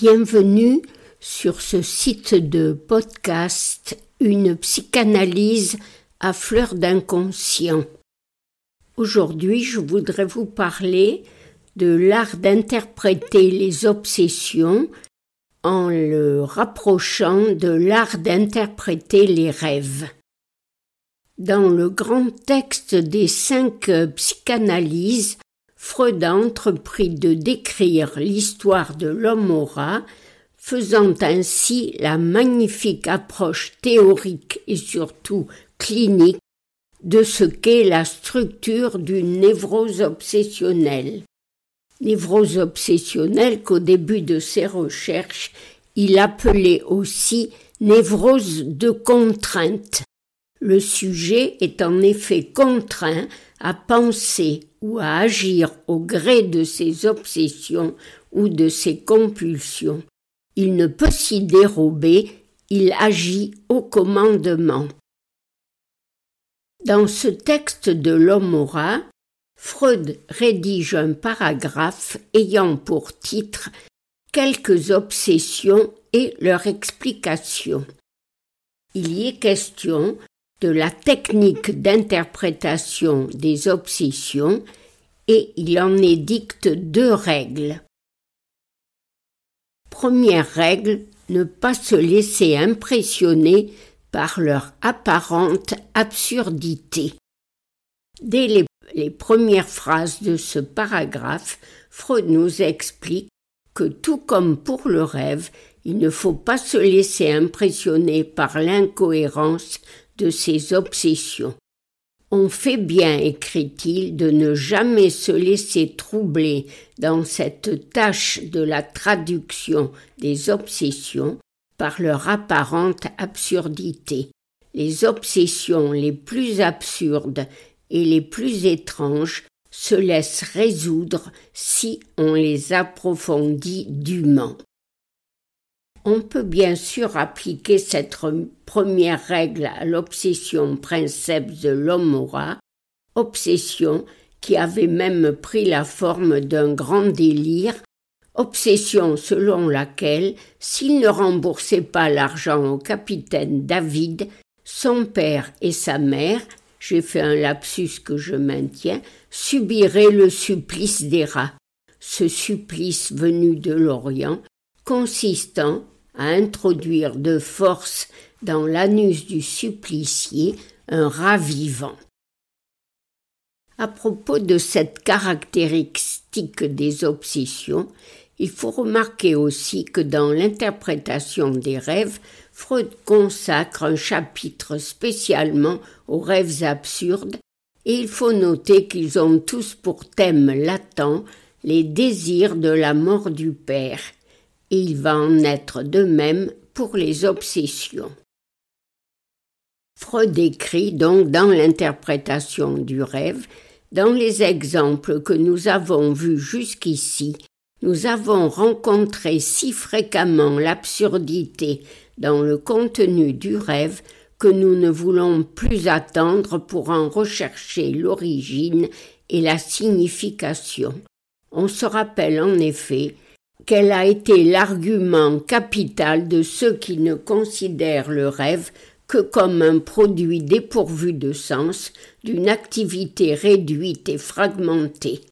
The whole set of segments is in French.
Bienvenue sur ce site de podcast Une psychanalyse à fleur d'inconscient. Aujourd'hui, je voudrais vous parler de l'art d'interpréter les obsessions en le rapprochant de l'art d'interpréter les rêves. Dans le grand texte des cinq psychanalyses, Freud a entrepris de décrire l'histoire de l'homme au rat, faisant ainsi la magnifique approche théorique et surtout clinique de ce qu'est la structure d'une névrose obsessionnelle. Névrose obsessionnelle qu'au début de ses recherches, il appelait aussi névrose de contrainte. Le sujet est en effet contraint à penser ou à agir au gré de ses obsessions ou de ses compulsions. Il ne peut s'y dérober, il agit au commandement. Dans ce texte de l'homme Freud rédige un paragraphe ayant pour titre Quelques obsessions et leur explication. Il y est question de la technique d'interprétation des obsessions et il en édicte deux règles. Première règle, ne pas se laisser impressionner par leur apparente absurdité. Dès les, premières phrases de ce paragraphe, Freud nous explique que tout comme pour le rêve, il ne faut pas se laisser impressionner par l'incohérence ses obsessions. On fait bien, écrit-il, de ne jamais se laisser troubler dans cette tâche de la traduction des obsessions par leur apparente absurdité. Les obsessions les plus absurdes et les plus étranges se laissent résoudre si on les approfondit dûment. On peut bien sûr appliquer cette première règle à l'obsession princeps de l'homme obsession qui avait même pris la forme d'un grand délire, obsession selon laquelle, s'il ne remboursait pas l'argent au capitaine David, son père et sa mère, j'ai fait un lapsus que je maintiens, subiraient le supplice des rats. Ce supplice venu de l'Orient, consistant à introduire de force dans l'anus du supplicié un rat vivant. À propos de cette caractéristique des obsessions, il faut remarquer aussi que dans l'interprétation des rêves, Freud consacre un chapitre spécialement aux rêves absurdes, et il faut noter qu'ils ont tous pour thème latent les désirs de la mort du père, il va en être de même pour les obsessions. Freud écrit donc dans l'interprétation du rêve, dans les exemples que nous avons vus jusqu'ici, nous avons rencontré si fréquemment l'absurdité dans le contenu du rêve que nous ne voulons plus attendre pour en rechercher l'origine et la signification. On se rappelle en effet qu'elle a été l'argument capital de ceux qui ne considèrent le rêve que comme un produit dépourvu de sens d'une activité réduite et fragmentée.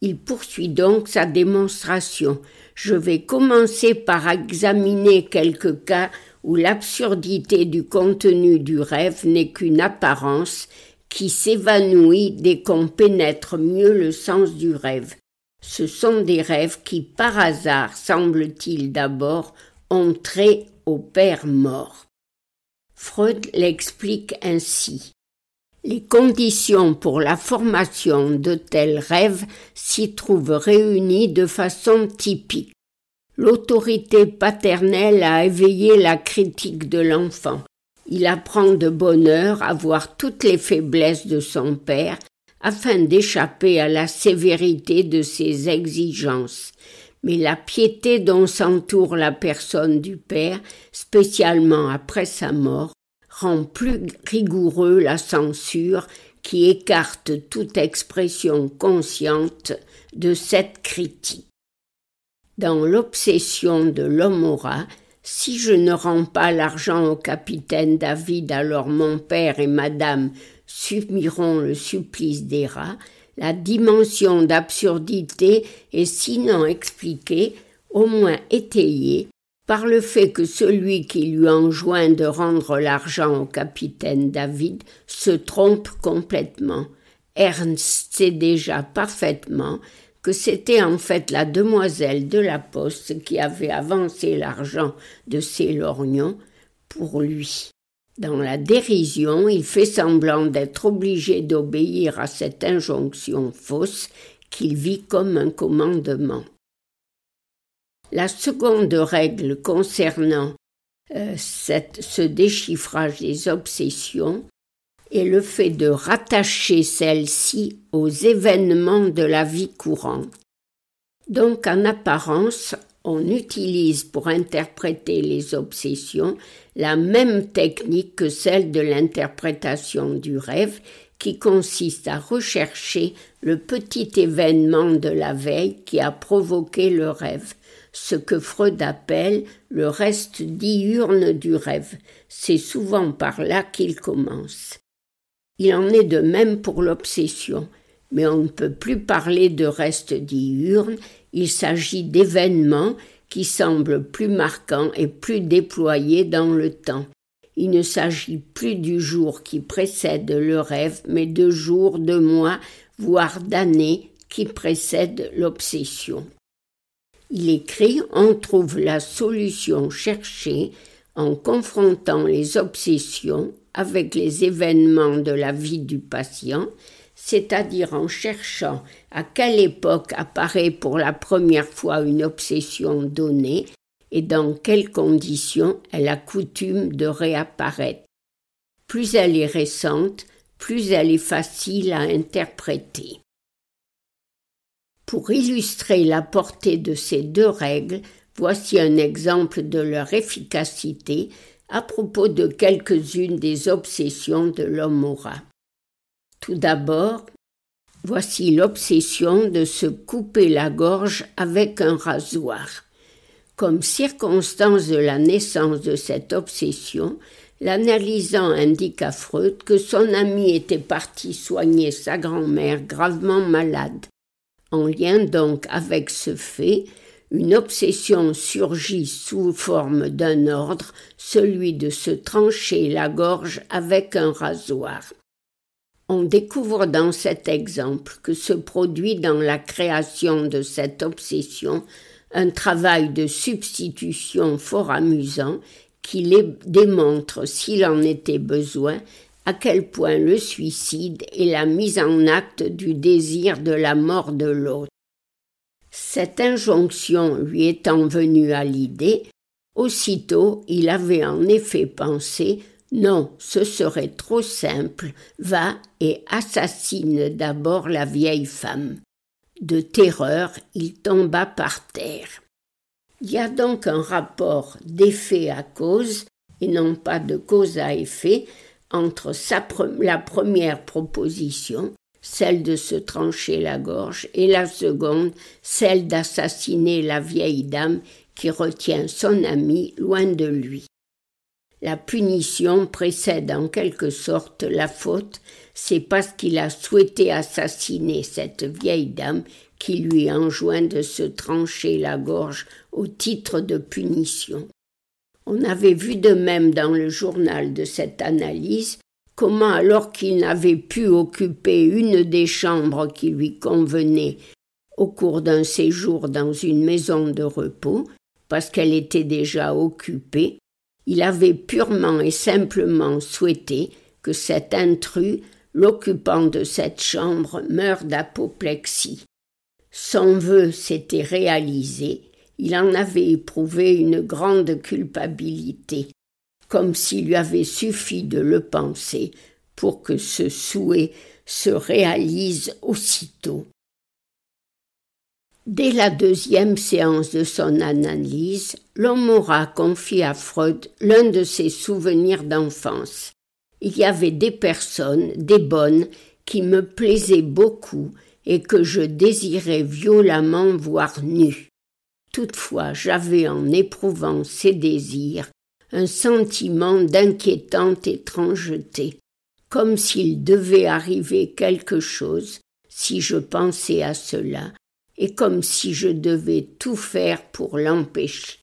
Il poursuit donc sa démonstration. Je vais commencer par examiner quelques cas où l'absurdité du contenu du rêve n'est qu'une apparence qui s'évanouit dès qu'on pénètre mieux le sens du rêve. Ce sont des rêves qui, par hasard, semble-t-il d'abord, ont trait au père mort. Freud l'explique ainsi. Les conditions pour la formation de tels rêves s'y trouvent réunies de façon typique. L'autorité paternelle a éveillé la critique de l'enfant. Il apprend de bonne heure à voir toutes les faiblesses de son père afin d'échapper à la sévérité de ses exigences. Mais la piété dont s'entoure la personne du Père, spécialement après sa mort, rend plus rigoureux la censure qui écarte toute expression consciente de cette critique. Dans l'obsession de l'homme si je ne rends pas l'argent au capitaine David, alors mon père et madame subiront le supplice des rats, la dimension d'absurdité est sinon expliquée, au moins étayée, par le fait que celui qui lui enjoint de rendre l'argent au capitaine David se trompe complètement. Ernst sait déjà parfaitement que c'était en fait la demoiselle de la poste qui avait avancé l'argent de ses lorgnons pour lui. Dans la dérision, il fait semblant d'être obligé d'obéir à cette injonction fausse qu'il vit comme un commandement. La seconde règle concernant euh, ce déchiffrage des obsessions est le fait de rattacher celles-ci aux événements de la vie courante. Donc en apparence, on utilise pour interpréter les obsessions la même technique que celle de l'interprétation du rêve qui consiste à rechercher le petit événement de la veille qui a provoqué le rêve, ce que Freud appelle le reste diurne du rêve. C'est souvent par là qu'il commence. Il en est de même pour l'obsession, mais on ne peut plus parler de reste diurne, il s'agit d'événements qui semblent plus marquants et plus déployés dans le temps. Il ne s'agit plus du jour qui précède le rêve, mais de jours, de mois, voire d'années qui précèdent l'obsession. Il écrit On trouve la solution cherchée en confrontant les obsessions avec les événements de la vie du patient, c'est-à-dire en cherchant à quelle époque apparaît pour la première fois une obsession donnée et dans quelles conditions elle a coutume de réapparaître. Plus elle est récente, plus elle est facile à interpréter. Pour illustrer la portée de ces deux règles, voici un exemple de leur efficacité à propos de quelques-unes des obsessions de l'homme aura. Tout d'abord, voici l'obsession de se couper la gorge avec un rasoir. Comme circonstance de la naissance de cette obsession, l'analysant indique à Freud que son ami était parti soigner sa grand-mère gravement malade. En lien donc avec ce fait, une obsession surgit sous forme d'un ordre, celui de se trancher la gorge avec un rasoir. On découvre dans cet exemple que se produit dans la création de cette obsession un travail de substitution fort amusant qui démontre, s'il en était besoin, à quel point le suicide est la mise en acte du désir de la mort de l'autre. Cette injonction lui étant venue à l'idée, aussitôt il avait en effet pensé non, ce serait trop simple, va et assassine d'abord la vieille femme. De terreur, il tomba par terre. Il y a donc un rapport d'effet à cause, et non pas de cause à effet, entre la première proposition celle de se trancher la gorge, et la seconde, celle d'assassiner la vieille dame qui retient son ami loin de lui. La punition précède en quelque sorte la faute, c'est parce qu'il a souhaité assassiner cette vieille dame qui lui enjoint de se trancher la gorge au titre de punition. On avait vu de même dans le journal de cette analyse Comment alors qu'il n'avait pu occuper une des chambres qui lui convenait au cours d'un séjour dans une maison de repos, parce qu'elle était déjà occupée, il avait purement et simplement souhaité que cet intrus, l'occupant de cette chambre, meure d'apoplexie. Son vœu s'était réalisé, il en avait éprouvé une grande culpabilité comme s'il lui avait suffi de le penser pour que ce souhait se réalise aussitôt. Dès la deuxième séance de son analyse, l'homme aura à Freud l'un de ses souvenirs d'enfance. Il y avait des personnes, des bonnes, qui me plaisaient beaucoup et que je désirais violemment voir nues. Toutefois, j'avais en éprouvant ces désirs un sentiment d'inquiétante étrangeté, comme s'il devait arriver quelque chose si je pensais à cela, et comme si je devais tout faire pour l'empêcher.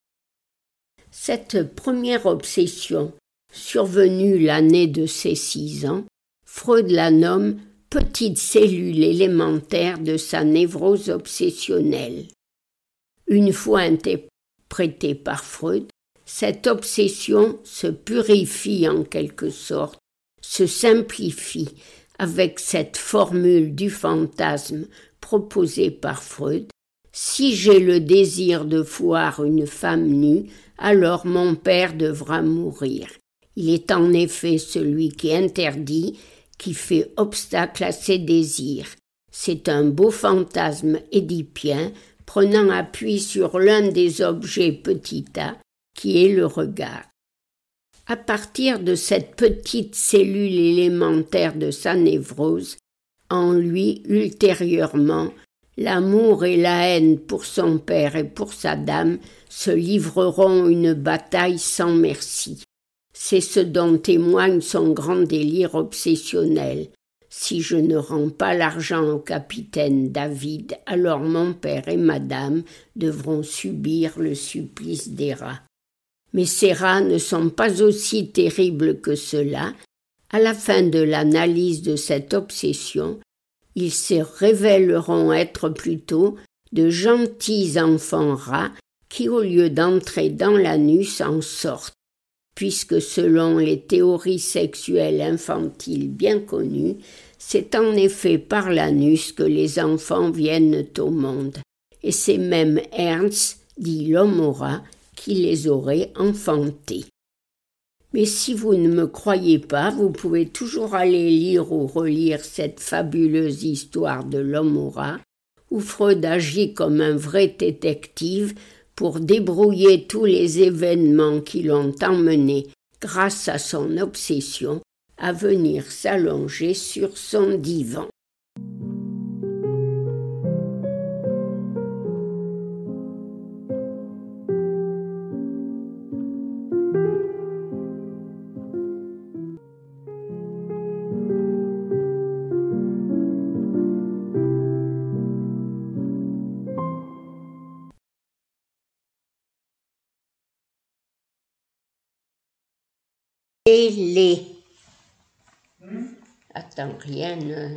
Cette première obsession, survenue l'année de ses six ans, Freud la nomme petite cellule élémentaire de sa névrose obsessionnelle. Une fois interprétée par Freud, cette obsession se purifie en quelque sorte, se simplifie avec cette formule du fantasme proposée par Freud. Si j'ai le désir de voir une femme nue, alors mon père devra mourir. Il est en effet celui qui interdit qui fait obstacle à ses désirs. C'est un beau fantasme édipien prenant appui sur l'un des objets petit a, qui est le regard. À partir de cette petite cellule élémentaire de sa névrose, en lui ultérieurement, l'amour et la haine pour son père et pour sa dame se livreront une bataille sans merci. C'est ce dont témoigne son grand délire obsessionnel. Si je ne rends pas l'argent au capitaine David, alors mon père et madame devront subir le supplice des rats. Mais ces rats ne sont pas aussi terribles que cela. À la fin de l'analyse de cette obsession, ils se révéleront être plutôt de gentils enfants rats qui, au lieu d'entrer dans l'anus, en sortent puisque selon les théories sexuelles infantiles bien connues, c'est en effet par l'anus que les enfants viennent au monde, et c'est même Ernst, dit l'Homora, qui les aurait enfantés. Mais si vous ne me croyez pas, vous pouvez toujours aller lire ou relire cette fabuleuse histoire de l'Homora, où Freud agit comme un vrai détective pour débrouiller tous les événements qui l'ont emmené, grâce à son obsession, à venir s'allonger sur son divan. Et les. Attends, rien ne.